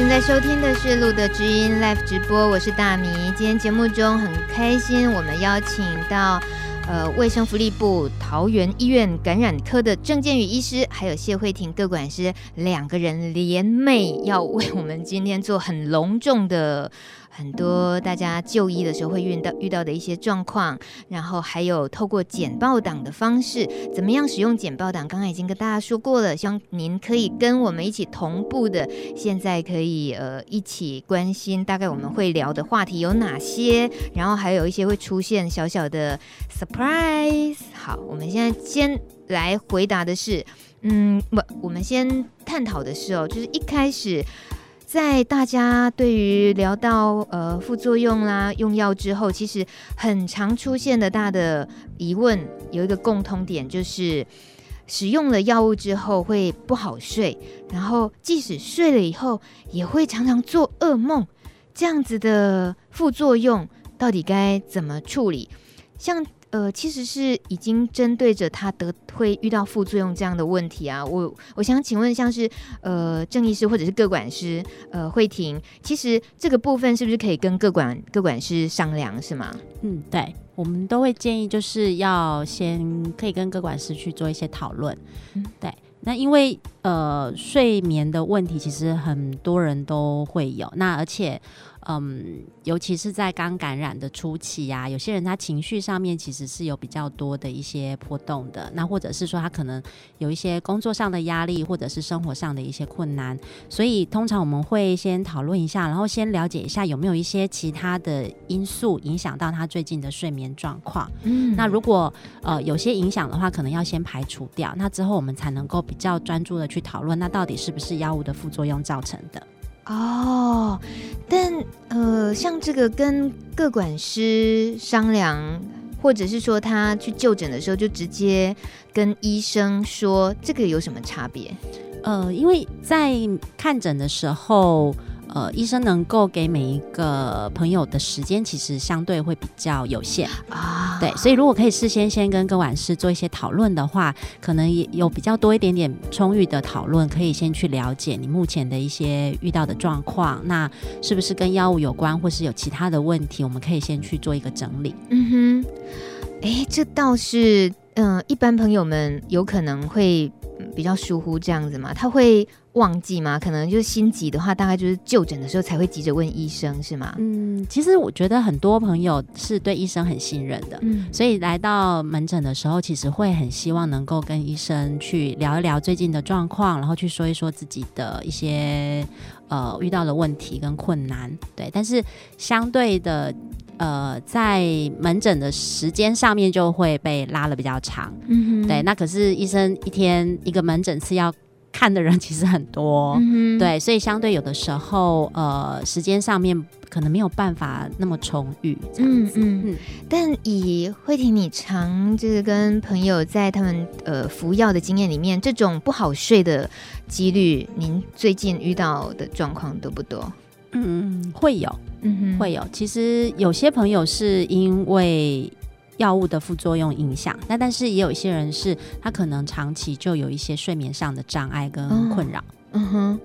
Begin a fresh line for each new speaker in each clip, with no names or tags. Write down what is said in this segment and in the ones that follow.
正在收听的是路德知音 Live 直播，我是大米。今天节目中很开心，我们邀请到呃卫生福利部桃园医院感染科的郑建宇医师，还有谢慧婷各管师两个人联袂，要为我们今天做很隆重的。很多大家就医的时候会遇到遇到的一些状况，然后还有透过简报档的方式，怎么样使用简报档？刚刚已经跟大家说过了，希望您可以跟我们一起同步的，现在可以呃一起关心，大概我们会聊的话题有哪些，然后还有一些会出现小小的 surprise。好，我们现在先来回答的是，嗯，不，我们先探讨的是哦，就是一开始。在大家对于聊到呃副作用啦、用药之后，其实很常出现的大的疑问，有一个共通点，就是使用了药物之后会不好睡，然后即使睡了以后，也会常常做噩梦。这样子的副作用到底该怎么处理？像。呃，其实是已经针对着他得会遇到副作用这样的问题啊。我我想请问，像是呃郑医师或者是各管师呃慧婷，其实这个部分是不是可以跟各管各管师商量，是吗？
嗯，对，我们都会建议就是要先可以跟各管师去做一些讨论。嗯，对，那因为呃睡眠的问题，其实很多人都会有，那而且。嗯，尤其是在刚感染的初期呀、啊，有些人他情绪上面其实是有比较多的一些波动的，那或者是说他可能有一些工作上的压力，或者是生活上的一些困难，所以通常我们会先讨论一下，然后先了解一下有没有一些其他的因素影响到他最近的睡眠状况。嗯，那如果呃有些影响的话，可能要先排除掉，那之后我们才能够比较专注的去讨论，那到底是不是药物的副作用造成的。
哦，但呃，像这个跟各管师商量，或者是说他去就诊的时候，就直接跟医生说，这个有什么差别？
呃，因为在看诊的时候。呃，医生能够给每一个朋友的时间，其实相对会比较有限啊。对，所以如果可以事先先跟个管师做一些讨论的话，可能也有比较多一点点充裕的讨论，可以先去了解你目前的一些遇到的状况，那是不是跟药物有关，或是有其他的问题，我们可以先去做一个整理。
嗯哼，哎，这倒是，嗯、呃，一般朋友们有可能会比较疏忽这样子嘛，他会。忘记吗？可能就是心急的话，大概就是就诊的时候才会急着问医生，是吗？
嗯，其实我觉得很多朋友是对医生很信任的，嗯，所以来到门诊的时候，其实会很希望能够跟医生去聊一聊最近的状况，然后去说一说自己的一些呃遇到的问题跟困难，对。但是相对的，呃，在门诊的时间上面就会被拉得比较长，嗯，对。那可是医生一天一个门诊次要。看的人其实很多，嗯、对，所以相对有的时候，呃，时间上面可能没有办法那么充裕，这样子。嗯嗯。
但以慧婷，你常就是跟朋友在他们呃服药的经验里面，这种不好睡的几率，您最近遇到的状况多不多？
嗯，会有，嗯，会有。其实有些朋友是因为。药物的副作用影响，那但是也有一些人是他可能长期就有一些睡眠上的障碍跟困扰。
嗯哼，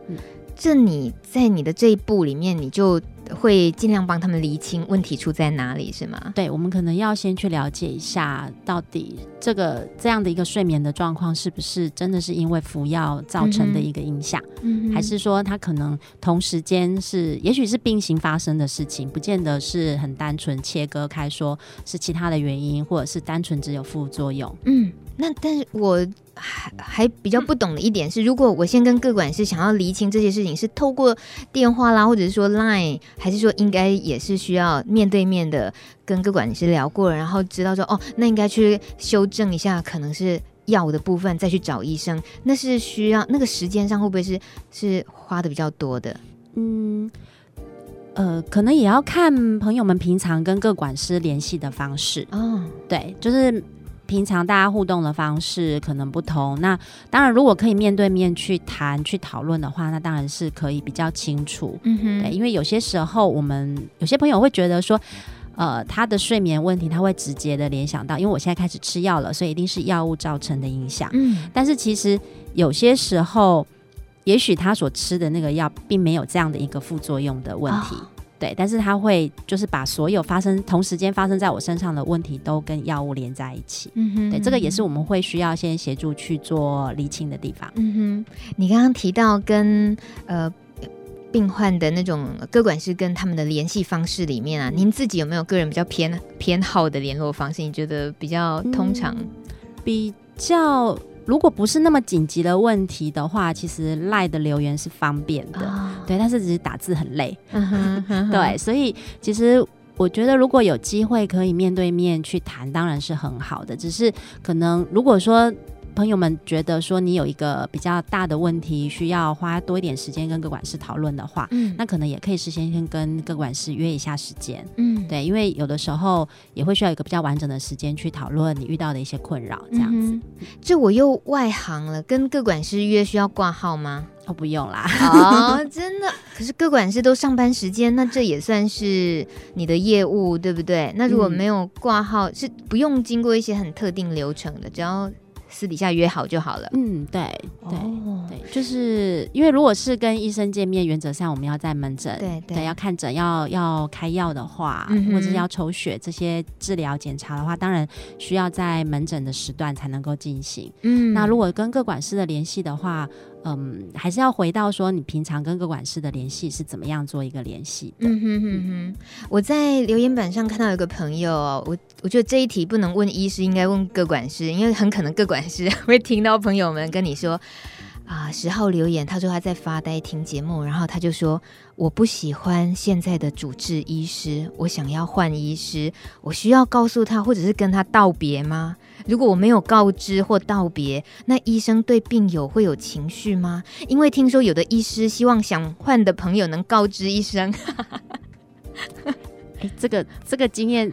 这你在你的这一步里面，你就会尽量帮他们厘清问题出在哪里，是吗？
对，我们可能要先去了解一下，到底这个这样的一个睡眠的状况是不是真的是因为服药造成的一个影响，嗯，还是说他可能同时间是，也许是并行发生的事情，不见得是很单纯切割开，说是其他的原因，或者是单纯只有副作用。
嗯，那但是我。还还比较不懂的一点是，如果我先跟各管师想要厘清这些事情，是透过电话啦，或者是说 Line，还是说应该也是需要面对面的跟各管师聊过，然后知道说哦，那应该去修正一下，可能是药的部分，再去找医生，那是需要那个时间上会不会是是花的比较多的？
嗯，呃，可能也要看朋友们平常跟各管师联系的方式哦，对，就是。平常大家互动的方式可能不同，那当然如果可以面对面去谈、去讨论的话，那当然是可以比较清楚。嗯哼，对，因为有些时候我们有些朋友会觉得说，呃，他的睡眠问题他会直接的联想到，因为我现在开始吃药了，所以一定是药物造成的影响。嗯，但是其实有些时候也许他所吃的那个药并没有这样的一个副作用的问题。哦对，但是他会就是把所有发生同时间发生在我身上的问题都跟药物连在一起。嗯哼，对，这个也是我们会需要先协助去做厘清的地方。
嗯哼，你刚刚提到跟呃病患的那种各管师跟他们的联系方式里面啊，您自己有没有个人比较偏偏好的联络方式？你觉得比较通常、嗯、比
较？如果不是那么紧急的问题的话，其实赖的留言是方便的，哦、对，但是只是打字很累，嗯嗯对，所以其实我觉得如果有机会可以面对面去谈，当然是很好的，只是可能如果说。朋友们觉得说你有一个比较大的问题，需要花多一点时间跟各管师讨论的话，嗯，那可能也可以事先先跟各管师约一下时间，嗯，对，因为有的时候也会需要一个比较完整的时间去讨论你遇到的一些困扰，这样子。
这、嗯、我又外行了，跟各管师约需要挂号吗？
哦，不用啦。
哦，真的？可是各管事都上班时间，那这也算是你的业务，对不对？那如果没有挂号，嗯、是不用经过一些很特定流程的，只要。私底下约好就好了。
嗯，对对、哦、对，就是因为如果是跟医生见面，原则上我们要在门诊，
对对，
对，要看诊，要要开药的话，嗯、或者是要抽血这些治疗检查的话，当然需要在门诊的时段才能够进行。嗯，那如果跟各管师的联系的话。嗯，还是要回到说，你平常跟各管事的联系是怎么样做一个联系的？嗯哼哼
哼。我在留言板上看到有个朋友，我我觉得这一题不能问医师，应该问各管师，因为很可能各管师会听到朋友们跟你说。啊，十号留言，他说他在发呆听节目，然后他就说，我不喜欢现在的主治医师，我想要换医师，我需要告诉他或者是跟他道别吗？如果我没有告知或道别，那医生对病友会有情绪吗？因为听说有的医师希望想换的朋友能告知医生。
哎，这个这个经验，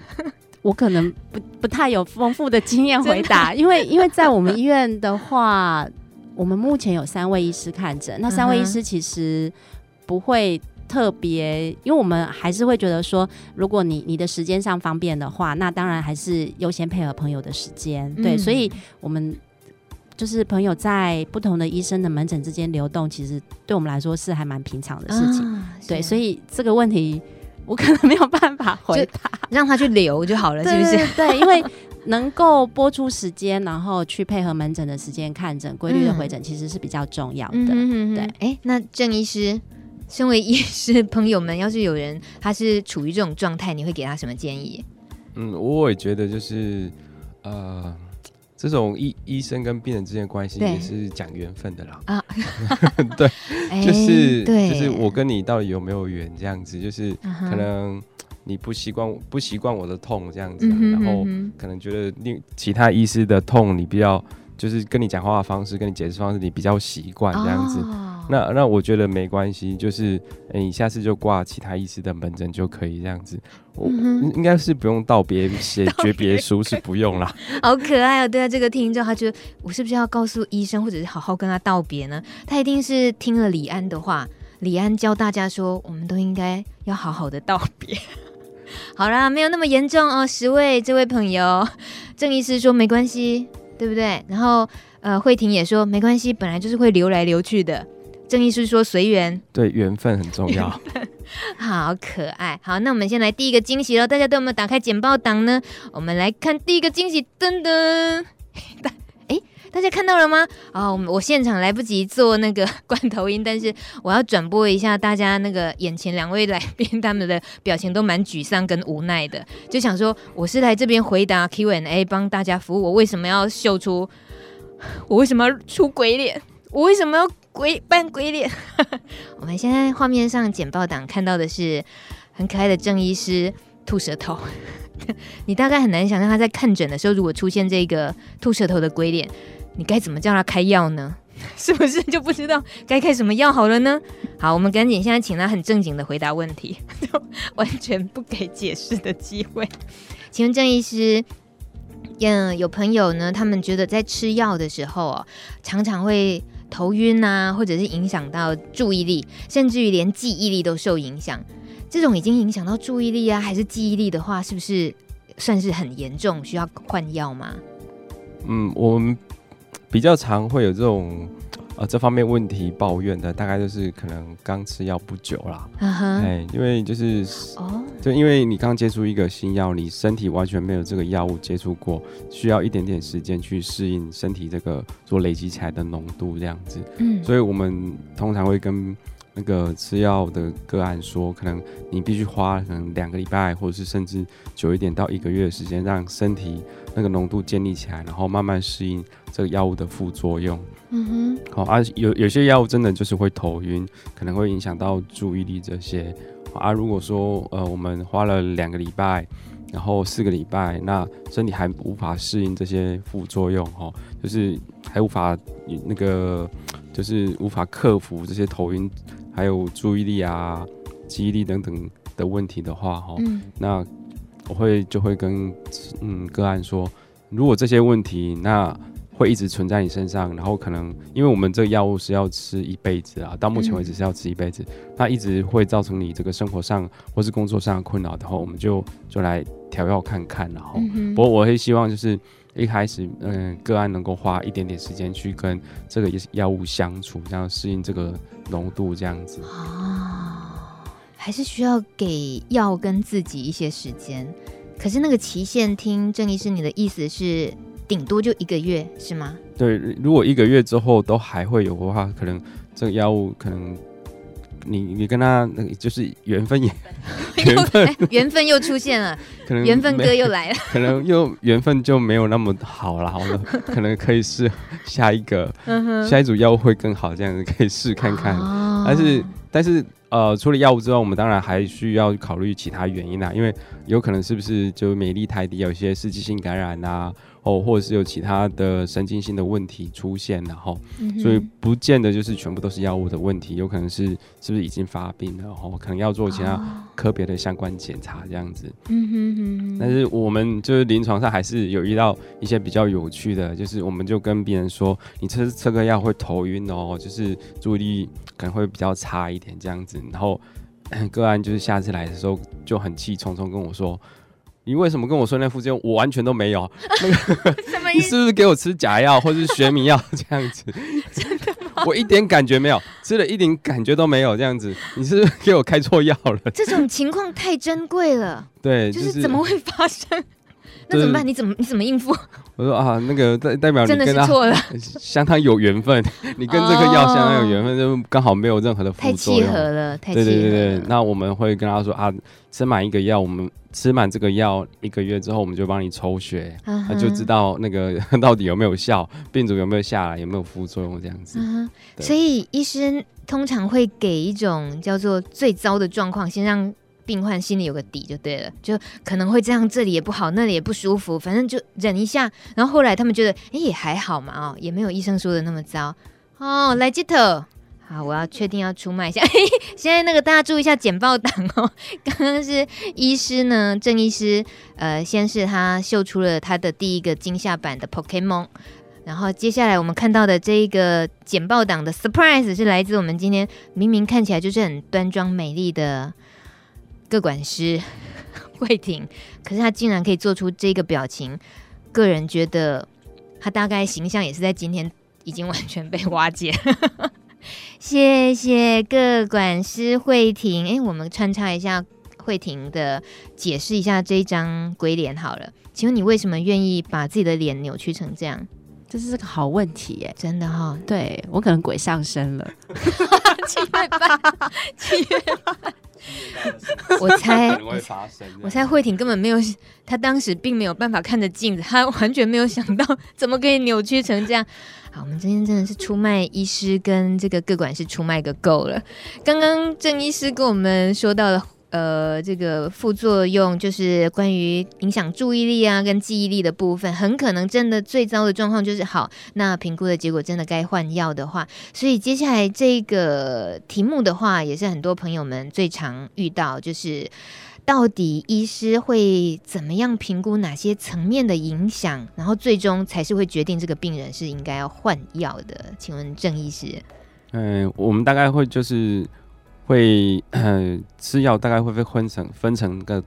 我可能不不太有丰富的经验回答，因为因为在我们医院的话。我们目前有三位医师看诊，那三位医师其实不会特别，因为我们还是会觉得说，如果你你的时间上方便的话，那当然还是优先配合朋友的时间。对，所以我们就是朋友在不同的医生的门诊之间流动，其实对我们来说是还蛮平常的事情。对，所以这个问题我可能没有办法回答，
让他去留就好了，是不是？
对，因为。能够播出时间，然后去配合门诊的时间看诊，规律的回诊，其实是比较重要的。嗯、对，
哎，那郑医师，身为医师朋友们，要是有人他是处于这种状态，你会给他什么建议？
嗯，我也觉得就是，呃，这种医医生跟病人之间的关系也是讲缘分的啦。啊，对，就是对，就是我跟你到底有没有缘这样子，就是可能。你不习惯不习惯我的痛这样子，啊，然后可能觉得另其他医师的痛你比较就是跟你讲话的方式，跟你解释方式你比较习惯这样子。哦、那那我觉得没关系，就是、欸、你下次就挂其他医师的门诊就可以这样子。我、嗯、应该是不用道别 写诀别书是不用啦。
好可爱哦，对啊，这个听众他觉得我是不是要告诉医生，或者是好好跟他道别呢？他一定是听了李安的话，李安教大家说，我们都应该要好好的道别。好啦，没有那么严重哦。十位这位朋友，郑医师说没关系，对不对？然后呃，慧婷也说没关系，本来就是会流来流去的。郑医师说随缘，
对，缘分很重要。
好可爱。好，那我们先来第一个惊喜喽。大家都有没有打开简报档呢？我们来看第一个惊喜，噔噔。大哎，大家看到了吗？啊、哦，我我现场来不及做那个罐头音，但是我要转播一下大家那个眼前两位来宾他们的表情都蛮沮丧跟无奈的，就想说我是来这边回答 Q&A 帮大家服务，我为什么要秀出？我为什么要出鬼脸？我为什么要鬼扮鬼脸？我们现在画面上简报档看到的是很可爱的郑医师吐舌头，你大概很难想象他在看诊的时候如果出现这个吐舌头的鬼脸。你该怎么叫他开药呢？是不是就不知道该开什么药好了呢？好，我们赶紧现在请他很正经的回答问题，完全不给解释的机会。请问郑医师，嗯，有朋友呢，他们觉得在吃药的时候哦，常常会头晕啊，或者是影响到注意力，甚至于连记忆力都受影响。这种已经影响到注意力啊，还是记忆力的话，是不是算是很严重，需要换药吗？
嗯，我们。比较常会有这种呃这方面问题抱怨的，大概就是可能刚吃药不久啦。哎、
uh huh.，
因为就是哦，就因为你刚接触一个新药，你身体完全没有这个药物接触过，需要一点点时间去适应身体这个所累积起来的浓度这样子。嗯，所以我们通常会跟。那个吃药的个案说，可能你必须花可能两个礼拜，或者是甚至久一点到一个月的时间，让身体那个浓度建立起来，然后慢慢适应这个药物的副作用。嗯哼。好啊，有有些药物真的就是会头晕，可能会影响到注意力这些。啊，如果说呃我们花了两个礼拜，然后四个礼拜，那身体还无法适应这些副作用，哦，就是还无法那个，就是无法克服这些头晕。还有注意力啊、记忆力等等的问题的话，哈、嗯，那我会就会跟嗯个案说，如果这些问题那会一直存在你身上，然后可能因为我们这个药物是要吃一辈子啊，到目前为止是要吃一辈子，那、嗯、一直会造成你这个生活上或是工作上的困扰的话，我们就就来调药看看，然后，嗯、不过我会希望就是。一开始，嗯，个案能够花一点点时间去跟这个药物相处，这样适应这个浓度，这样子
啊，还是需要给药跟自己一些时间。可是那个期限，听郑医师你的意思是，顶多就一个月，是吗？
对，如果一个月之后都还会有的话，可能这个药物可能。你你跟他那个就是缘分也 缘分
缘分又出现了，可能缘分哥又来了，
可能又缘分就没有那么好了，好了，可能可以试下一个，下一组药物会更好，这样子可以试看看。但是但是呃，除了药物之外，我们当然还需要考虑其他原因啦，因为有可能是不是就免疫力太低，有一些刺激性感染啊。哦，或者是有其他的神经性的问题出现，然后，嗯、所以不见得就是全部都是药物的问题，有可能是是不是已经发病了，然后可能要做其他科别的相关检查这样子。嗯哼哼。但是我们就是临床上还是有遇到一些比较有趣的，就是我们就跟病人说，你吃这个药会头晕哦，就是注意力可能会比较差一点这样子。然后 个案就是下次来的时候就很气冲冲跟我说。你为什么跟我说那副作用？我完全都没有。那个，你是不是给我吃假药或是学名药这样子？真的吗？我一点感觉没有，吃了一点感觉都没有这样子。你是不是给我开错药了？
这种情况太珍贵了。
对，
就是怎么会发生？那怎么办？你怎么你怎么应付？
我说啊，那个代代表你跟他
真的是错了，
相当有缘分。你跟这个药相当有缘分，就刚好没有任何的副作用。
太契合了，太契合了。
对对对对，那我们会跟他说啊，吃满一个药，我们吃满这个药一个月之后，我们就帮你抽血，他、uh. 就知道那个 到底有没有效，病毒有没有下来，有没有副作用这样子。Uh
所以医生通常会给一种叫做最糟的状况，先让。病患心里有个底就对了，就可能会这样，这里也不好，那里也不舒服，反正就忍一下。然后后来他们觉得，哎，也还好嘛，哦，也没有医生说的那么糟哦。来接头，好，我要确定要出卖一下。嘿嘿，现在那个大家注意一下简报档哦。刚刚是医师呢，郑医师，呃，先是他秀出了他的第一个惊吓版的 Pokemon，然后接下来我们看到的这一个简报档的 Surprise 是来自我们今天明明看起来就是很端庄美丽的。个管师 慧婷，可是他竟然可以做出这个表情，个人觉得他大概形象也是在今天已经完全被瓦解。谢谢各管师慧婷，哎，我们穿插一下慧婷的解释一下这一张鬼脸好了。请问你为什么愿意把自己的脸扭曲成这样？
这是个好问题耶，
真的哈、哦。
对，我可能鬼上身了，
七月半，七月半。我猜，我猜慧婷根本没有，她当时并没有办法看着镜子，她完全没有想到怎么可以扭曲成这样。好，我们今天真的是出卖医师跟这个各管是出卖个够了。刚刚郑医师跟我们说到了。呃，这个副作用就是关于影响注意力啊跟记忆力的部分，很可能真的最糟的状况就是好。那评估的结果真的该换药的话，所以接下来这个题目的话，也是很多朋友们最常遇到，就是到底医师会怎么样评估哪些层面的影响，然后最终才是会决定这个病人是应该要换药的。请问郑医师？
嗯，我们大概会就是。会呃吃药大概会被分成分成个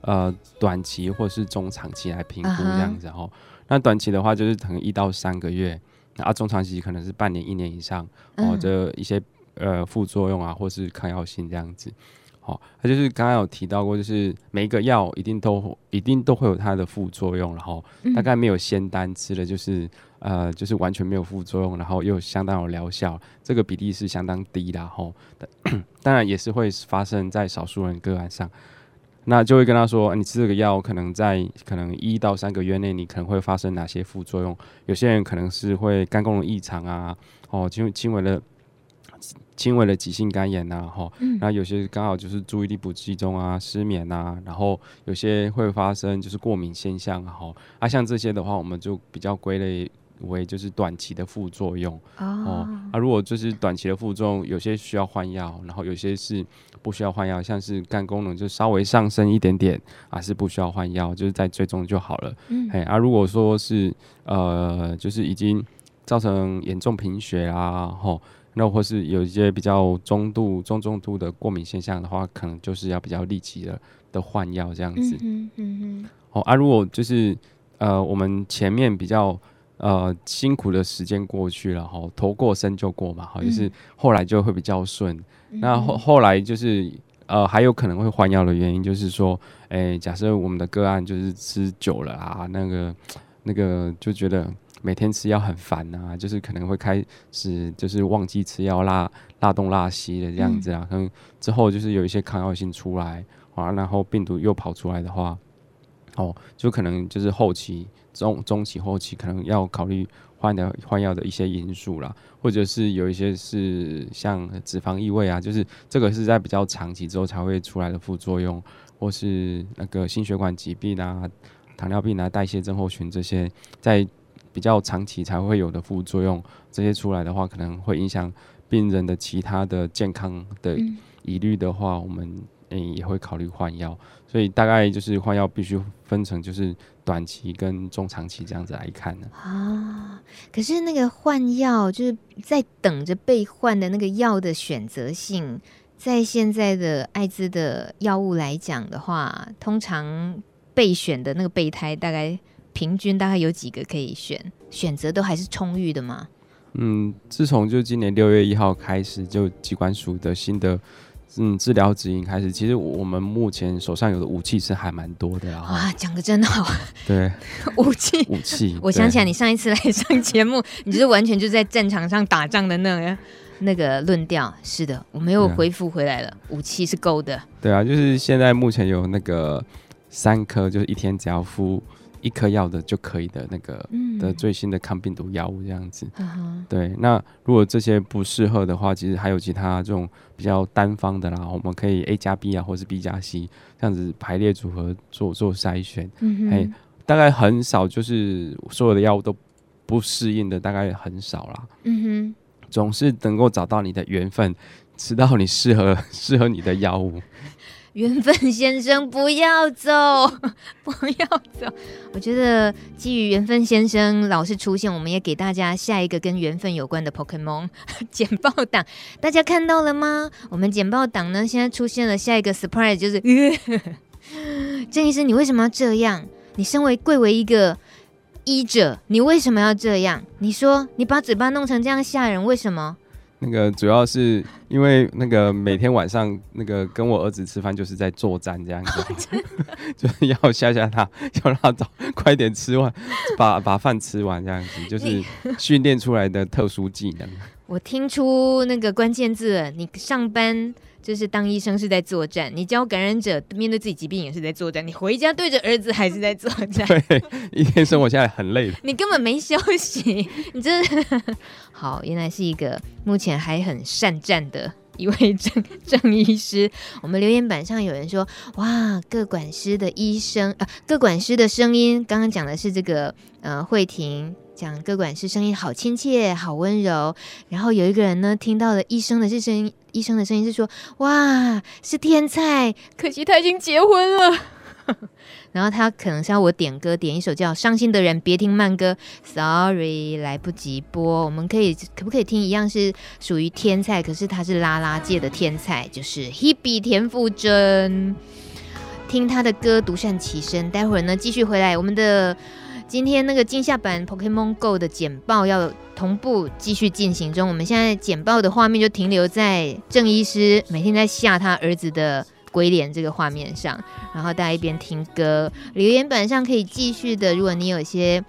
呃短期或是中长期来评估这样子哈。Uh huh. 那短期的话就是可能一到三个月，啊，中长期可能是半年、一年以上，哦，这一些呃副作用啊，或是抗药性这样子。哦，它就是刚刚有提到过，就是每一个药一定都一定都会有它的副作用，然后大概没有仙丹吃的就是呃就是完全没有副作用，然后又相当有疗效，这个比例是相当低的吼。当然也是会发生在少数人个案上，那就会跟他说，你吃这个药可能在可能一到三个月内你可能会发生哪些副作用？有些人可能是会肝功能异常啊，哦，轻轻微的。轻微的急性肝炎呐，哈，那有些刚好就是注意力不集中啊，失眠啊，然后有些会发生就是过敏现象，哈，啊，像这些的话，我们就比较归类为就是短期的副作用哦。啊，如果就是短期的副作用，有些需要换药，然后有些是不需要换药，像是肝功能就稍微上升一点点啊，是不需要换药，就是在追踪就好了。嗯，哎，啊，如果说是呃，就是已经造成严重贫血啊，吼。那或是有一些比较中度、中重度的过敏现象的话，可能就是要比较立即的的换药这样子。嗯嗯嗯。哦啊，如果就是呃，我们前面比较呃辛苦的时间过去了，哈，头过身就过嘛，好，就是后来就会比较顺。嗯、那后后来就是呃，还有可能会换药的原因，就是说，哎、欸，假设我们的个案就是吃久了啊，那个那个就觉得。每天吃药很烦啊，就是可能会开始就是忘记吃药，拉拉东拉西的这样子啊。可能之后就是有一些抗药性出来啊，然后病毒又跑出来的话，哦，就可能就是后期中中期后期可能要考虑换的换药的一些因素啦，或者是有一些是像脂肪异味啊，就是这个是在比较长期之后才会出来的副作用，或是那个心血管疾病啊、糖尿病啊、代谢症候群这些在。比较长期才会有的副作用，这些出来的话，可能会影响病人的其他的健康的疑虑的话，嗯、我们嗯也会考虑换药。所以大概就是换药必须分成就是短期跟中长期这样子来看呢。
啊，可是那个换药就是在等着被换的那个药的选择性，在现在的艾滋的药物来讲的话，通常备选的那个备胎大概。平均大概有几个可以选？选择都还是充裕的吗？
嗯，自从就今年六月一号开始，就机关署的新的嗯治疗指引开始，其实我们目前手上有的武器是还蛮多的啊。
哇，讲的真好。
对，
武 器
武器。
我想起来，你上一次来上节目，你就是完全就在战场上打仗的那个那个论调。是的，我没有恢复回来了，啊、武器是够的。
对啊，就是现在目前有那个三颗，就是一天只要敷。一颗药的就可以的那个的最新的抗病毒药物这样子，嗯、对。那如果这些不适合的话，其实还有其他这种比较单方的啦，我们可以 A 加 B 啊，或是 B 加 C 这样子排列组合做做筛选。嗯哼，大概很少，就是所有的药物都不适应的，大概很少啦。嗯哼，总是能够找到你的缘分，吃到你适合 适合你的药物。
缘分先生，不要走，不要走。我觉得基于缘分先生老是出现，我们也给大家下一个跟缘分有关的 Pokemon 简报档。大家看到了吗？我们简报档呢，现在出现了下一个 surprise，就是 郑医师，你为什么要这样？你身为贵为一个医者，你为什么要这样？你说你把嘴巴弄成这样吓人，为什么？
那个主要是因为那个每天晚上那个跟我儿子吃饭就是在作战这样子，就是要吓吓他，要让他早快点吃完，把把饭吃完这样子，就是训练出来的特殊技能。
我听出那个关键字，你上班。就是当医生是在作战，你教感染者面对自己疾病也是在作战，你回家对着儿子还是在作战。
对，一天生活下来很累的。
你根本没休息，你真的 好，原来是一个目前还很善战的一位正正医师。我们留言板上有人说，哇，各管师的医生啊，各管师的声音，刚刚讲的是这个呃慧婷。讲各管师声音好亲切，好温柔。然后有一个人呢，听到了医生的这声音，医生的声音是说：“哇，是天菜，可惜他已经结婚了。”然后他可能是要我点歌，点一首叫《伤心的人别听慢歌》，Sorry，来不及播。我们可以可不可以听一样是属于天菜，可是他是拉拉界的天菜，就是 Hebe 田馥甄。听他的歌独善其身。待会儿呢，继续回来我们的。今天那个惊吓版 Pokemon Go 的简报要同步继续进行中。我们现在简报的画面就停留在郑医师每天在吓他儿子的鬼脸这个画面上，然后大家一边听歌，留言板上可以继续的。如果你有些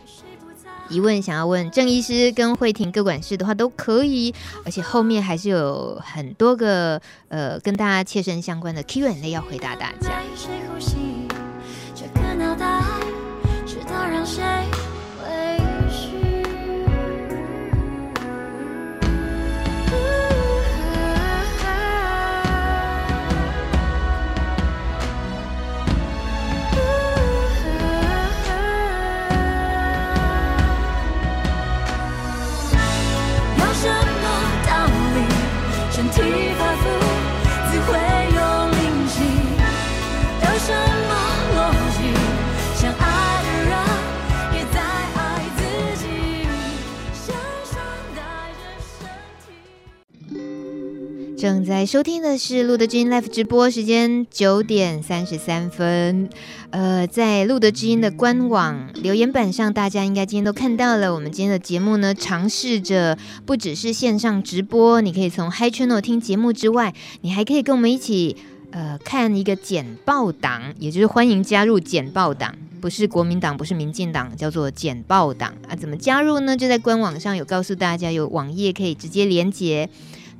疑问想要问郑医师跟慧婷各管事的话，都可以。而且后面还是有很多个呃跟大家切身相关的 Q&A 要回答大家。正在收听的是路德之音 Live 直播，时间九点三十三分。呃，在路德之音的官网留言板上，大家应该今天都看到了。我们今天的节目呢，尝试着不只是线上直播，你可以从 Hi Channel 听节目之外，你还可以跟我们一起呃看一个简报档，也就是欢迎加入简报档，不是国民党，不是民进党，叫做简报档啊。怎么加入呢？就在官网上有告诉大家，有网页可以直接连接。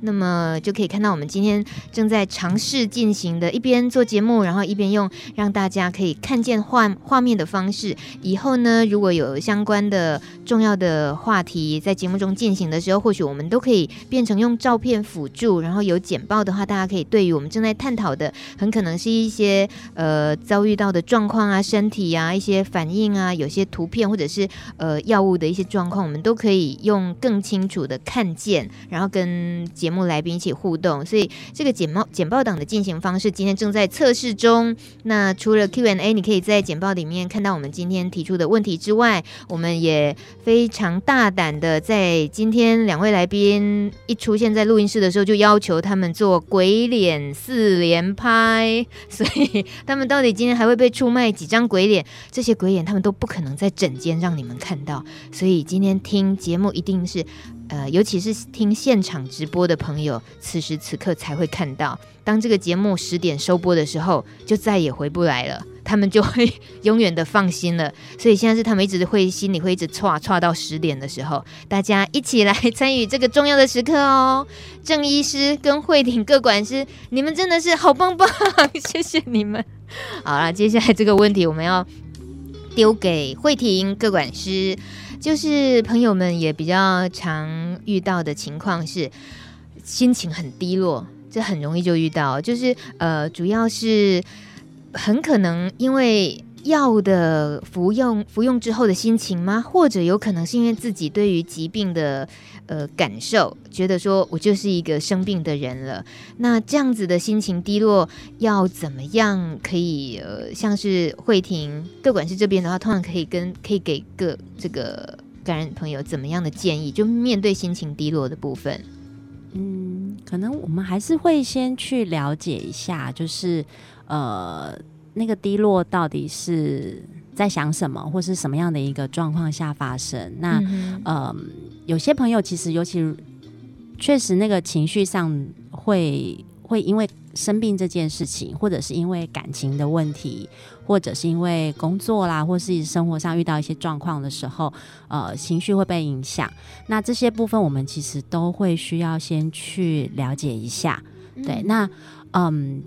那么就可以看到我们今天正在尝试进行的，一边做节目，然后一边用让大家可以看见画画面的方式。以后呢，如果有相关的重要的话题在节目中进行的时候，或许我们都可以变成用照片辅助，然后有简报的话，大家可以对于我们正在探讨的，很可能是一些呃遭遇到的状况啊、身体啊、一些反应啊，有些图片或者是呃药物的一些状况，我们都可以用更清楚的看见，然后跟节节目来宾一起互动，所以这个简报简报档的进行方式今天正在测试中。那除了 Q&A，你可以在简报里面看到我们今天提出的问题之外，我们也非常大胆的在今天两位来宾一出现在录音室的时候，就要求他们做鬼脸四连拍。所以他们到底今天还会被出卖几张鬼脸？这些鬼脸他们都不可能在诊间让你们看到。所以今天听节目一定是。呃，尤其是听现场直播的朋友，此时此刻才会看到。当这个节目十点收播的时候，就再也回不来了，他们就会 永远的放心了。所以现在是他们一直会心里会一直剉剉到十点的时候，大家一起来 参与这个重要的时刻哦。郑医师跟慧婷各管师，你们真的是好棒棒，谢谢你们。好了，接下来这个问题我们要丢给慧婷各管师。就是朋友们也比较常遇到的情况是，心情很低落，这很容易就遇到。就是呃，主要是很可能因为药的服用服用之后的心情吗？或者有可能是因为自己对于疾病的呃感受，觉得说我就是一个生病的人了。那这样子的心情低落，要怎么样可以呃，像是慧婷个管师这边的话，通常可以跟可以给个这个感染朋友怎么样的建议？就面对心情低落的部分，
嗯，可能我们还是会先去了解一下，就是呃，那个低落到底是在想什么，或是什么样的一个状况下发生？那嗯、呃，有些朋友其实尤其确实那个情绪上会会因为。生病这件事情，或者是因为感情的问题，或者是因为工作啦，或是生活上遇到一些状况的时候，呃，情绪会被影响。那这些部分，我们其实都会需要先去了解一下。对，那嗯，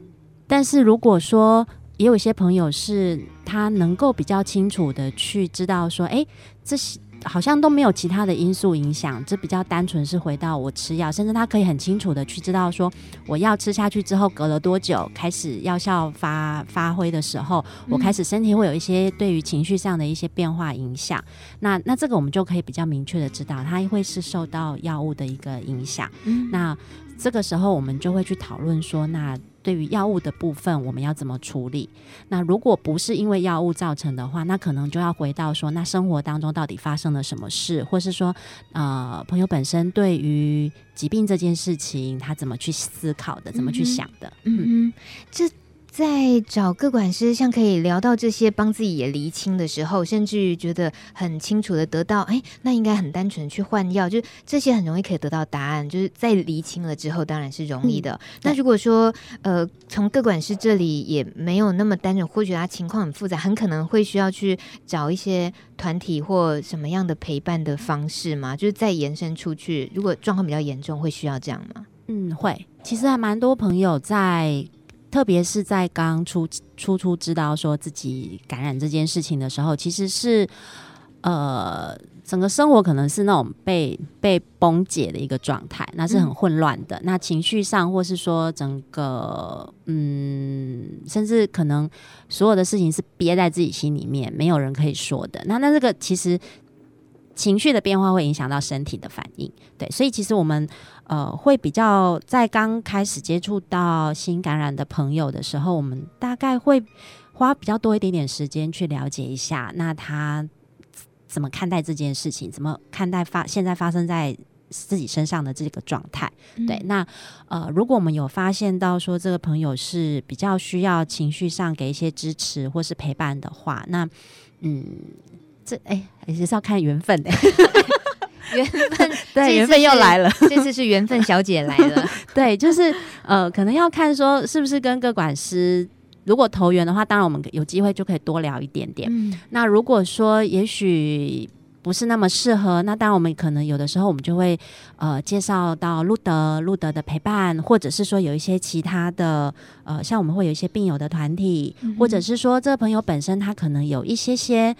但是如果说也有一些朋友是他能够比较清楚的去知道说，哎，这些。好像都没有其他的因素影响，这比较单纯是回到我吃药，甚至他可以很清楚的去知道说，我药吃下去之后隔了多久开始药效发发挥的时候，我开始身体会有一些对于情绪上的一些变化影响。那那这个我们就可以比较明确的知道，它会是受到药物的一个影响。那这个时候我们就会去讨论说，那。对于药物的部分，我们要怎么处理？那如果不是因为药物造成的话，那可能就要回到说，那生活当中到底发生了什么事，或是说，呃，朋友本身对于疾病这件事情，他怎么去思考的，怎么去想的？嗯，
嗯，这在找各管师，像可以聊到这些，帮自己也厘清的时候，甚至于觉得很清楚的得到，哎，那应该很单纯去换药，就是这些很容易可以得到答案。就是在厘清了之后，当然是容易的。嗯、那如果说，呃，从各管师这里也没有那么单纯，或许他情况很复杂，很可能会需要去找一些团体或什么样的陪伴的方式嘛？就是再延伸出去，如果状况比较严重，会需要这样吗？
嗯，会。其实还蛮多朋友在。特别是在刚初初初知道说自己感染这件事情的时候，其实是呃整个生活可能是那种被被崩解的一个状态，那是很混乱的。嗯、那情绪上，或是说整个嗯，甚至可能所有的事情是憋在自己心里面，没有人可以说的。那那这个其实。情绪的变化会影响到身体的反应，对，所以其实我们呃会比较在刚开始接触到新感染的朋友的时候，我们大概会花比较多一点点时间去了解一下，那他怎么看待这件事情，怎么看待发现在发生在自己身上的这个状态，对，嗯、那呃如果我们有发现到说这个朋友是比较需要情绪上给一些支持或是陪伴的话，那嗯。这哎，也是要看缘分的，
缘分
对，缘分又来了。
这次是缘分小姐来了，
对，就是呃，可能要看说是不是跟各管师，如果投缘的话，当然我们有机会就可以多聊一点点。嗯，那如果说也许不是那么适合，那当然我们可能有的时候我们就会呃介绍到路德，路德的陪伴，或者是说有一些其他的呃，像我们会有一些病友的团体，嗯、或者是说这个朋友本身他可能有一些些。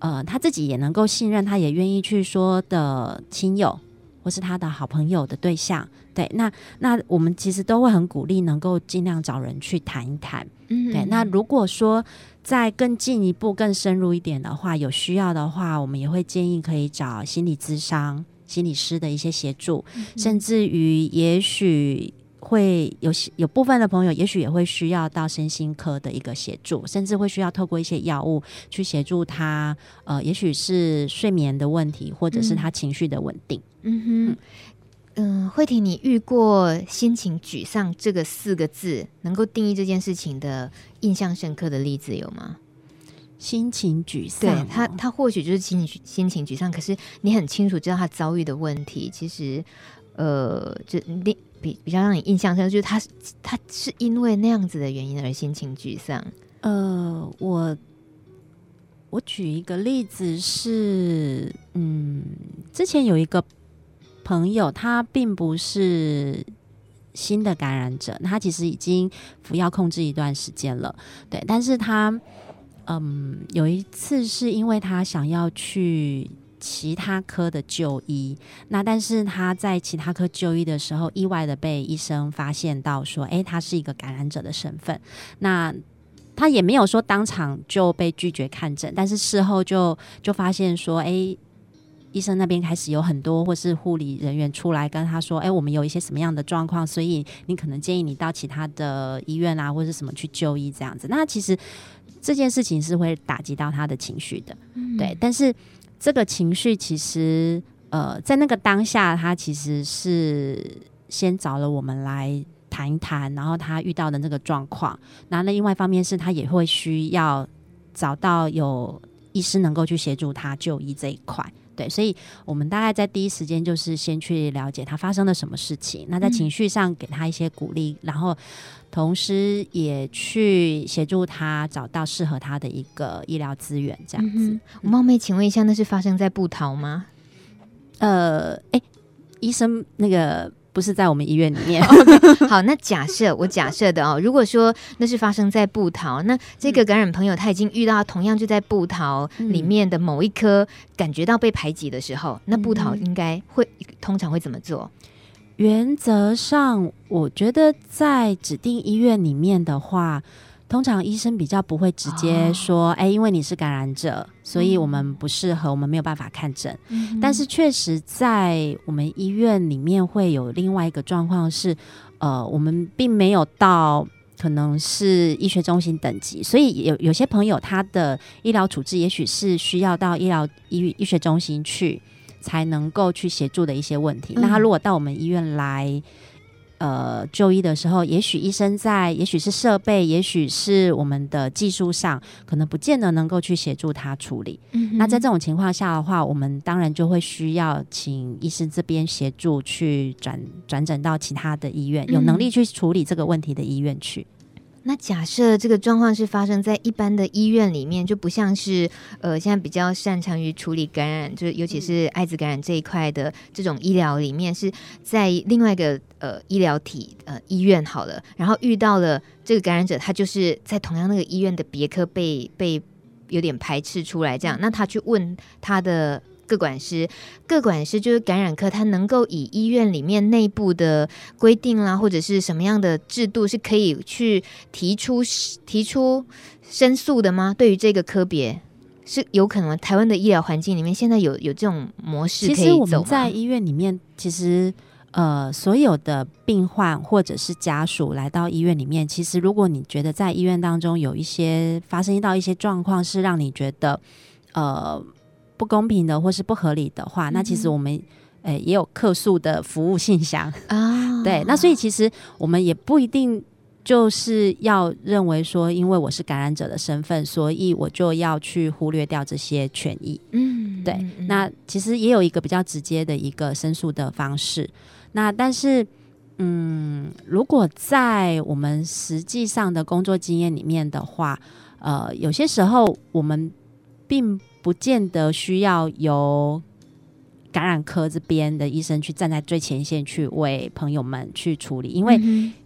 呃，他自己也能够信任，他也愿意去说的亲友，或是他的好朋友的对象，对，那那我们其实都会很鼓励，能够尽量找人去谈一谈。嗯，对。那如果说再更进一步、更深入一点的话，有需要的话，我们也会建议可以找心理咨商、心理师的一些协助，甚至于也许。会有有部分的朋友，也许也会需要到身心科的一个协助，甚至会需要透过一些药物去协助他。呃，也许是睡眠的问题，或者是他情绪的稳定。嗯
哼，嗯、呃，慧婷，你遇过心情沮丧这个四个字能够定义这件事情的印象深刻的例子有吗？
心情沮丧，
对他，他或许就是心情心情沮丧，可是你很清楚知道他遭遇的问题，其实，呃，就你。比比较让你印象深刻，就是他他是因为那样子的原因而心情沮丧。
呃，我我举一个例子是，嗯，之前有一个朋友，他并不是新的感染者，他其实已经服药控制一段时间了，对，但是他嗯有一次是因为他想要去。其他科的就医，那但是他在其他科就医的时候，意外的被医生发现到说，诶，他是一个感染者的身份。那他也没有说当场就被拒绝看诊，但是事后就就发现说，诶，医生那边开始有很多或是护理人员出来跟他说，诶，我们有一些什么样的状况，所以你可能建议你到其他的医院啊，或是什么去就医这样子。那其实这件事情是会打击到他的情绪的，嗯、对，但是。这个情绪其实，呃，在那个当下，他其实是先找了我们来谈一谈，然后他遇到的那个状况。那另外一方面是他也会需要找到有医师能够去协助他就医这一块。对，所以我们大概在第一时间就是先去了解他发生了什么事情，那在情绪上给他一些鼓励，然后。同时也去协助他找到适合他的一个医疗资源，这样子。
我冒昧请问一下，那是发生在布桃吗？
呃，哎，医生那个不是在我们医院里面。
okay, 好，那假设我假设的哦，如果说那是发生在布桃，那这个感染朋友他已经遇到同样就在布桃里面的某一科，感觉到被排挤的时候，嗯、那布桃应该会通常会怎么做？
原则上，我觉得在指定医院里面的话，通常医生比较不会直接说：“哎、哦，因为你是感染者，所以我们不适合，我们没有办法看诊。嗯”但是确实在我们医院里面会有另外一个状况是，呃，我们并没有到可能是医学中心等级，所以有有些朋友他的医疗处置也许是需要到医疗医医学中心去。才能够去协助的一些问题。嗯、那他如果到我们医院来，呃就医的时候，也许医生在，也许是设备，也许是我们的技术上，可能不见得能够去协助他处理。嗯，那在这种情况下的话，我们当然就会需要请医生这边协助去转转诊到其他的医院，有能力去处理这个问题的医院去。
那假设这个状况是发生在一般的医院里面，就不像是呃现在比较擅长于处理感染，就是尤其是艾滋感染这一块的这种医疗里面，是在另外一个呃医疗体呃医院好了，然后遇到了这个感染者，他就是在同样那个医院的别科被被有点排斥出来，这样，那他去问他的。个管师，各管师就是感染科，他能够以医院里面内部的规定啦，或者是什么样的制度，是可以去提出提出申诉的吗？对于这个科别，是有可能台湾的医疗环境里面现在有有这种模式可以走？
其实我们在医院里面，其实呃，所有的病患或者是家属来到医院里面，其实如果你觉得在医院当中有一些发生到一些状况，是让你觉得呃。不公平的或是不合理的话，嗯、那其实我们诶、欸、也有客诉的服务信箱 啊。对，那所以其实我们也不一定就是要认为说，因为我是感染者的身份，所以我就要去忽略掉这些权益。嗯，对。那其实也有一个比较直接的一个申诉的方式。那但是，嗯，如果在我们实际上的工作经验里面的话，呃，有些时候我们并。不见得需要由感染科这边的医生去站在最前线去为朋友们去处理，因为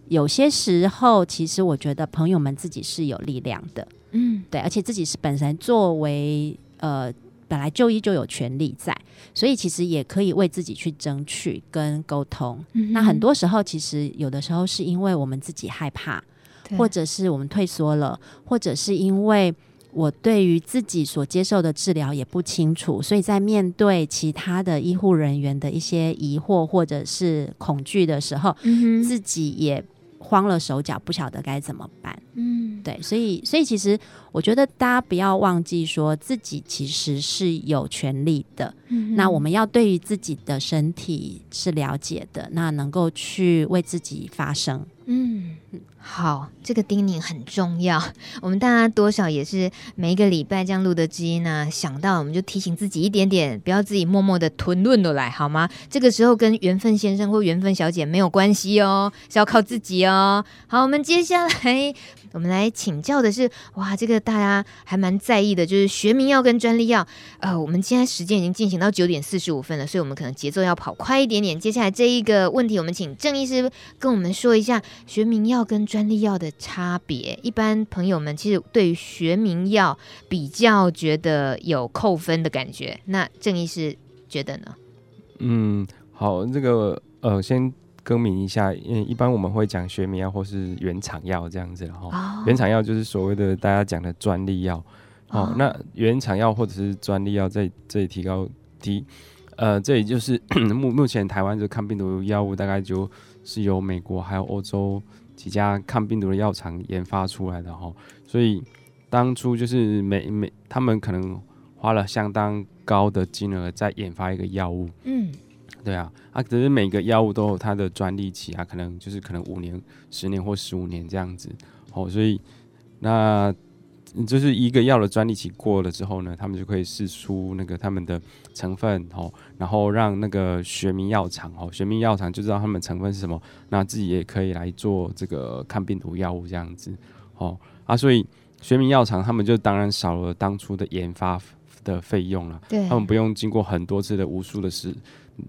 有些时候，其实我觉得朋友们自己是有力量的，嗯，对，而且自己是本身作为呃本来就医就有权利在，所以其实也可以为自己去争取跟沟通。嗯、那很多时候，其实有的时候是因为我们自己害怕，或者是我们退缩了，或者是因为。我对于自己所接受的治疗也不清楚，所以在面对其他的医护人员的一些疑惑或者是恐惧的时候，嗯，自己也慌了手脚，不晓得该怎么办。嗯，对，所以，所以其实我觉得大家不要忘记，说自己其实是有权利的。嗯，那我们要对于自己的身体是了解的，那能够去为自己发声。嗯。好，这个叮咛很重要。我们大家多少也是每一个礼拜这样录的基因呢，想到我们就提醒自己一点点，不要自己默默的吞论了来，好吗？这个时候跟缘分先生或缘分小姐没有关系哦，是要靠自己哦。好，我们接下来。我们来请教的是，哇，这个大家还蛮在意的，就是学名药跟专利药。呃，我们现在时间已经进行到九点四十五分了，所以我们可能节奏要跑快一点点。接下来这一个问题，我们请郑医师跟我们说一下学名药跟专利药的差别。一般朋友们其实对于学名药比较觉得有扣分的感觉，那郑医师觉得呢？
嗯，好，这个呃，先。更名一下，因为一般我们会讲学名药或是原厂药这样子，然后原厂药就是所谓的大家讲的专利药。哦，那原厂药或者是专利药在这里提高提，呃，这里就是 目目前台湾的抗病毒药物大概就是由美国还有欧洲几家抗病毒的药厂研发出来的哈，所以当初就是每每他们可能花了相当高的金额在研发一个药物，嗯。对啊，啊，只是每个药物都有它的专利期啊，可能就是可能五年、十年或十五年这样子，哦，所以那就是一个药的专利期过了之后呢，他们就可以试出那个他们的成分，哦，然后让那个学名药厂，哦，学名药厂就知道他们成分是什么，那自己也可以来做这个抗病毒药物这样子，哦，啊，所以学名药厂他们就当然少了当初的研发的费用了，对，他们不用经过很多次的无数的试。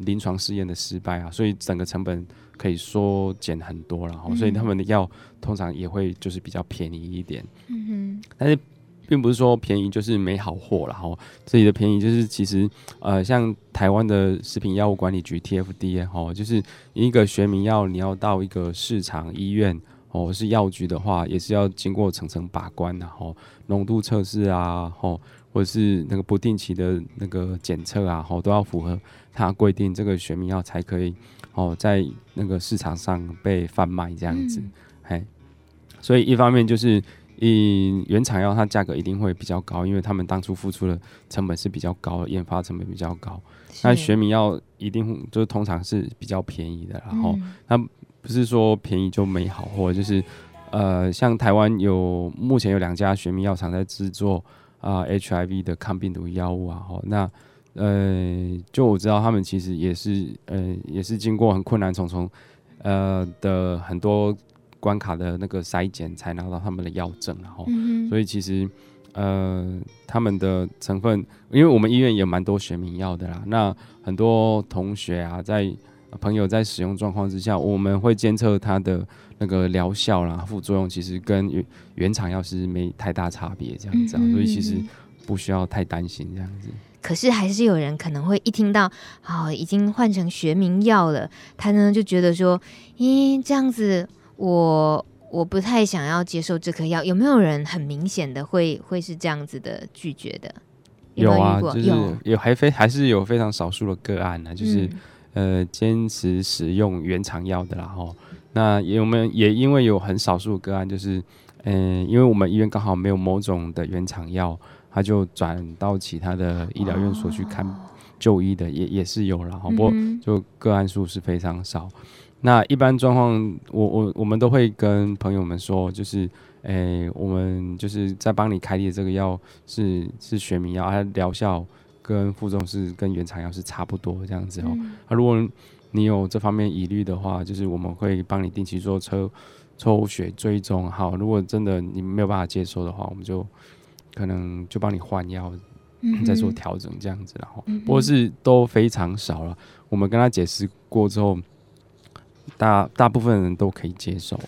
临床试验的失败啊，所以整个成本可以缩减很多，然后所以他们的药通常也会就是比较便宜一点。嗯哼，但是并不是说便宜就是没好货了哈。这里的便宜就是其实呃，像台湾的食品药物管理局 TFDA 哈，就是一个学名药你要到一个市场医院哦，是药局的话，也是要经过层层把关，然后浓度测试啊，吼。或者是那个不定期的那个检测啊，吼都要符合它规定，这个学名药才可以哦，在那个市场上被贩卖这样子，嘿、嗯。所以一方面就是，以原厂药它价格一定会比较高，因为他们当初付出的成本是比较高的，研发成本比较高。那学名药一定就是通常是比较便宜的，然后它不是说便宜就没好，或者就是呃，像台湾有目前有两家学名药厂在制作啊、呃、HIV 的抗病毒药物啊，哈，那呃，就我知道他们其实也是呃，也是经过很困难重重呃的很多关卡的那个筛检才拿到他们的药证，然后，嗯、所以其实。呃，他们的成分，因为我们医院也蛮多学名药的啦。那很多同学啊，在朋友在使用状况之下，我们会监测它的那个疗效啦、副作用，其实跟原原厂药是没太大差别，这样子、啊嗯，所以其实不需要太担心这样子。
可是还是有人可能会一听到，哦，已经换成学名药了，他呢就觉得说，咦，这样子我。我不太想要接受这颗药，有没有人很明显的会会是这样子的拒绝的？有，有啊，
就是有还非还是有非常少数的个案呢、啊，就是、嗯、呃坚持使用原厂药的啦哈。那也我们也因为有很少数个案，就是嗯、呃，因为我们医院刚好没有某种的原厂药，他就转到其他的医疗院所去看就医的，也也是有了哈。不过就个案数是非常少。那一般状况，我我我们都会跟朋友们说，就是，诶、欸，我们就是在帮你开立的这个药是是学名药，它疗效跟副作用是跟原厂药是差不多这样子哦。那、嗯啊、如果你有这方面疑虑的话，就是我们会帮你定期做抽抽血追踪。好，如果真的你没有办法接受的话，我们就可能就帮你换药，再做调整这样子。然后，不过是都非常少了。我们跟他解释过之后。大大部分人都可以接受，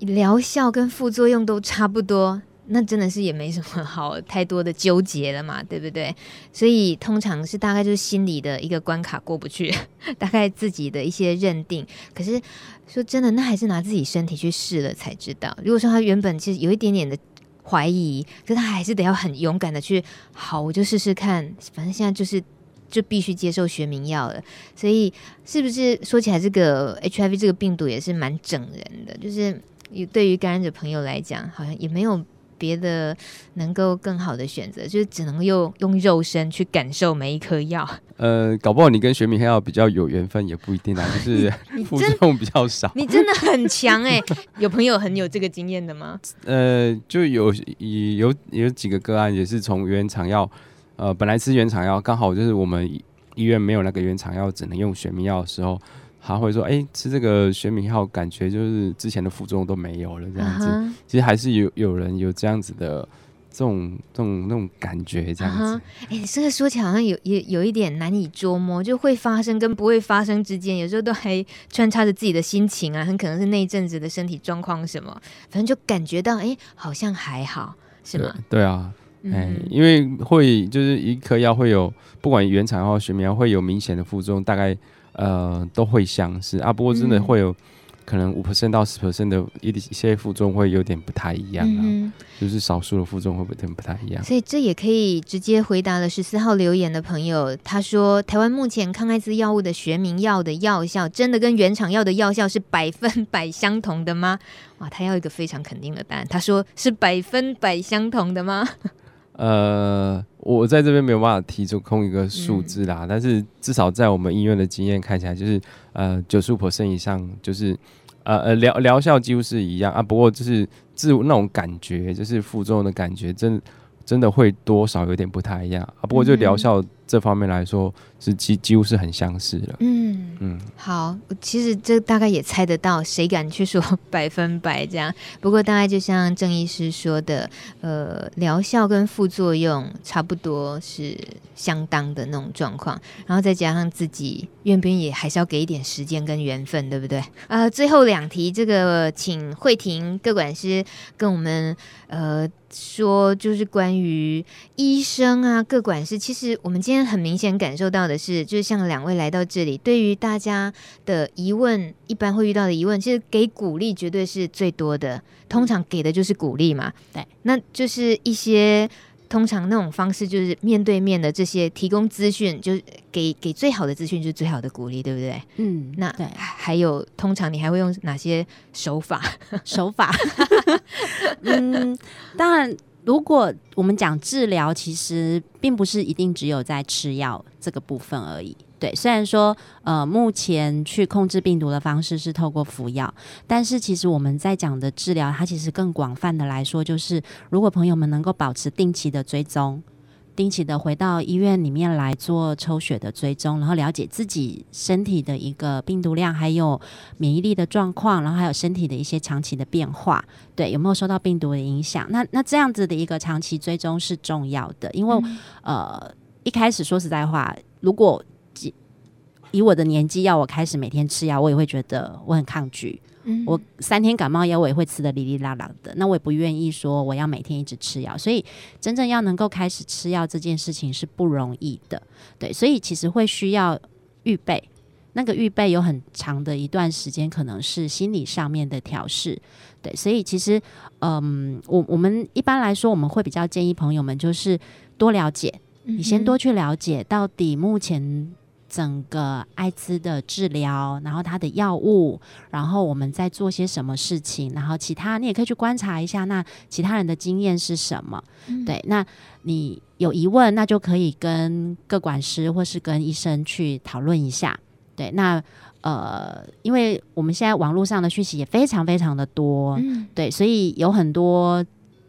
疗效跟副作用都差不多，那真的是也没什么好太多的纠结了嘛，对不对？所以通常是 大概就是心里的一个关卡过不去，大概自己的一些认定。可是说真的，那还是拿自己身体去试了才知道。如果说他原本其实有一点点的怀疑，可他还是得要很勇敢的去，好，我就试试看。反正现在就是。就必须接受学名药了，所以是不是说起来，这个 HIV 这个病毒也是蛮整人的？就是对于感染者朋友来讲，好像也没有别的能够更好的选择，就是只能用用肉身去感受每一颗药。
呃，搞不好你跟玄米黑药比较有缘分，也不一定啊，就是副作用比较少。
你真的很强哎、欸！有朋友很有这个经验的吗？
呃，就有有有几个个案也是从原厂药。呃，本来吃原厂药，刚好就是我们医院没有那个原厂药，只能用玄米药的时候，他会说：“哎、欸，吃这个学名药，感觉就是之前的副作用都没有了。”这样子，uh -huh. 其实还是有有人有这样子的这种这种那种感觉，这样子。
哎、uh -huh. 欸，这个说起来好像有也有一点难以捉摸，就会发生跟不会发生之间，有时候都还穿插着自己的心情啊，很可能是那一阵子的身体状况什么，反正就感觉到哎、欸，好像还好，是吗？
对，对啊。哎、嗯，因为会就是一颗药会有，不管原厂药、学名药会有明显的副作用，大概呃都会相似啊。不过真的会有可能五 percent 到十 percent 的一一些副作用会有点不太一样啊，嗯、就是少数的副作用会不会不太一样。
所以这也可以直接回答了十四号留言的朋友，他说台湾目前抗艾滋药物的学名药的药效，真的跟原厂药的药效是百分百相同的吗？哇，他要一个非常肯定的答案，他说是百分百相同的吗？
呃，我在这边没有办法提出空一个数字啦，嗯，但是至少在我们医院的经验看起来，就是呃九十五 percent 以上，就是呃呃疗疗效几乎是一样啊。不过就是自那种感觉，就是副作用的感觉，真真的会多少有点不太一样啊。不过就疗效。嗯这方面来说是几几乎是很相似的。
嗯嗯，好，其实这大概也猜得到，谁敢去说百分百这样？不过大概就像郑医师说的，呃，疗效跟副作用差不多是相当的那种状况，然后再加上自己愿不愿意，还是要给一点时间跟缘分，对不对？呃，最后两题，这个请慧婷各管师跟我们呃说，就是关于医生啊，各管师，其实我们今天。很明显感受到的是，就是像两位来到这里，对于大家的疑问，一般会遇到的疑问，其实给鼓励绝对是最多的。通常给的就是鼓励嘛，对，那就是一些通常那种方式，就是面对面的这些提供资讯，就是给给最好的资讯，就是最好的鼓励，对不对？嗯，那对，还有通常你还会用哪些手法？
手法？嗯，当然。如果我们讲治疗，其实并不是一定只有在吃药这个部分而已。对，虽然说呃，目前去控制病毒的方式是透过服药，但是其实我们在讲的治疗，它其实更广泛的来说，就是如果朋友们能够保持定期的追踪。定期的回到医院里面来做抽血的追踪，然后了解自己身体的一个病毒量，还有免疫力的状况，然后还有身体的一些长期的变化，对，有没有受到病毒的影响？那那这样子的一个长期追踪是重要的，因为、嗯、呃一开始说实在话，如果以我的年纪要我开始每天吃药，我也会觉得我很抗拒。我三天感冒药我也会吃得哩哩啦啦的，那我也不愿意说我要每天一直吃药，所以真正要能够开始吃药这件事情是不容易的，对，所以其实会需要预备，那个预备有很长的一段时间，可能是心理上面的调试，对，所以其实，嗯，我我们一般来说我们会比较建议朋友们就是多了解，你先多去了解到底目前。整个艾滋的治疗，然后它的药物，然后我们在做些什么事情，然后其他你也可以去观察一下，那其他人的经验是什么？嗯、对，那你有疑问，那就可以跟各管师或是跟医生去讨论一下。对，那呃，因为我们现在网络上的讯息也非常非常的多，嗯、对，所以有很多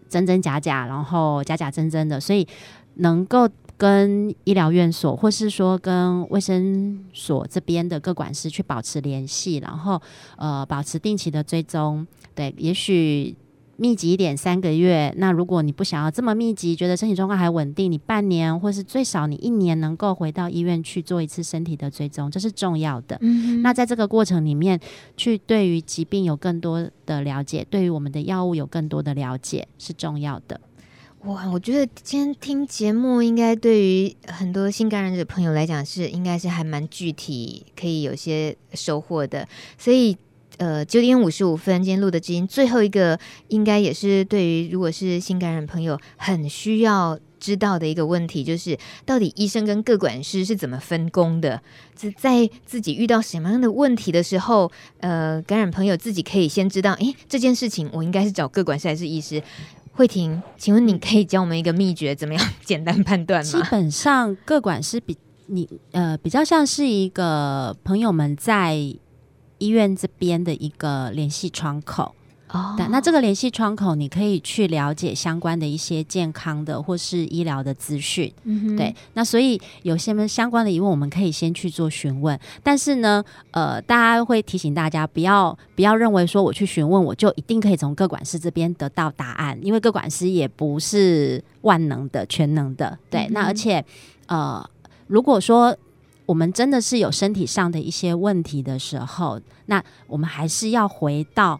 真真假假，然后假假真真的，所以能够。跟医疗院所，或是说跟卫生所这边的各管师去保持联系，然后呃保持定期的追踪。对，也许密集一点三个月。那如果你不想要这么密集，觉得身体状况还稳定，你半年或是最少你一年能够回到医院去做一次身体的追踪，这是重要的。那在这个过程里面，去对于疾病有更多的了解，对于我们的药物有更多的了解是重要的。
哇，我觉得今天听节目应该对于很多新感染者朋友来讲是应该是还蛮具体，可以有些收获的。所以，呃，九点五十五分今天录的知音最后一个，应该也是对于如果是新感染朋友很需要知道的一个问题，就是到底医生跟各管师是怎么分工的？是在自己遇到什么样的问题的时候，呃，感染朋友自己可以先知道，诶，这件事情我应该是找各管师还是医师？慧婷，请问你可以教我们一个秘诀，怎么样 简单判断吗？
基本上，各管是比你呃比较像是一个朋友们在医院这边的一个联系窗口。哦，对，那这个联系窗口，你可以去了解相关的一些健康的或是医疗的资讯。对，那所以有些相关的疑问，我们可以先去做询问。但是呢，呃，大家会提醒大家，不要不要认为说我去询问，我就一定可以从各管师这边得到答案，因为各管师也不是万能的、全能的。对，嗯，那而且呃，如果说我们真的是有身体上的一些问题的时候，那我们还是要回到。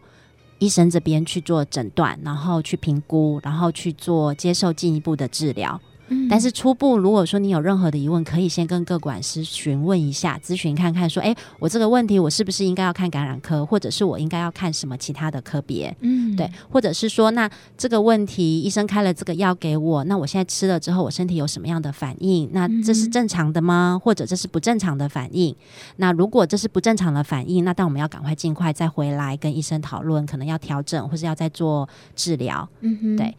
医生这边去做诊断，然后去评估，然后去做接受进一步的治疗。嗯，但是初步，如果说你有任何的疑问，可以先跟各管师询问一下，咨询看看，说，哎，我这个问题，我是不是应该要看感染科，或者是我应该要看什么其他的科别？嗯，对，或者是说，那这个问题，医生开了这个药给我，那我现在吃了之后，我身体有什么样的反应？那这是正常的吗？或者这是不正常的反应？那如果这是不正常的反应，那但我们要赶快尽快再回来跟医生讨论，可能要调整，或是要再做治疗。嗯哼，对。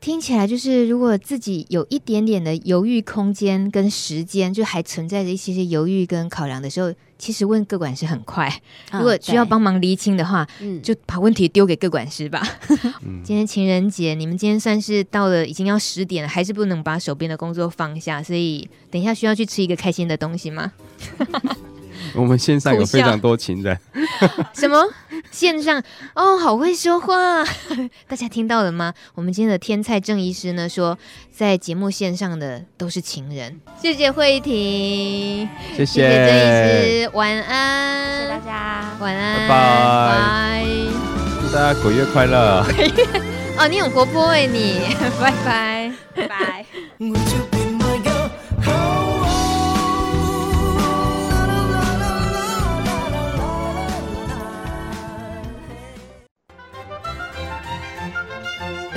听起来就是，如果自己有一点点的犹豫空间跟时间，就还存在着一些些犹豫跟考量的时候，其实问各管师很快。如果需要帮忙厘清的话，嗯，就把问题丢给各管师吧。嗯、今天情人节，你们今天算是到了，已经要十点了，还是不能把手边的工作放下？所以等一下需要去吃一个开心的东西吗？
我们线上有非常多情人，
什么？线上？哦，好会说话，大家听到了吗？我们今天的天菜郑医师呢说，在节目线上的都是情人。谢谢慧婷，谢谢，谢谢郑医师，晚安，谢谢大家，晚安，拜拜，
祝大家鬼月快
乐，哦，你很活泼哎，你，拜拜，拜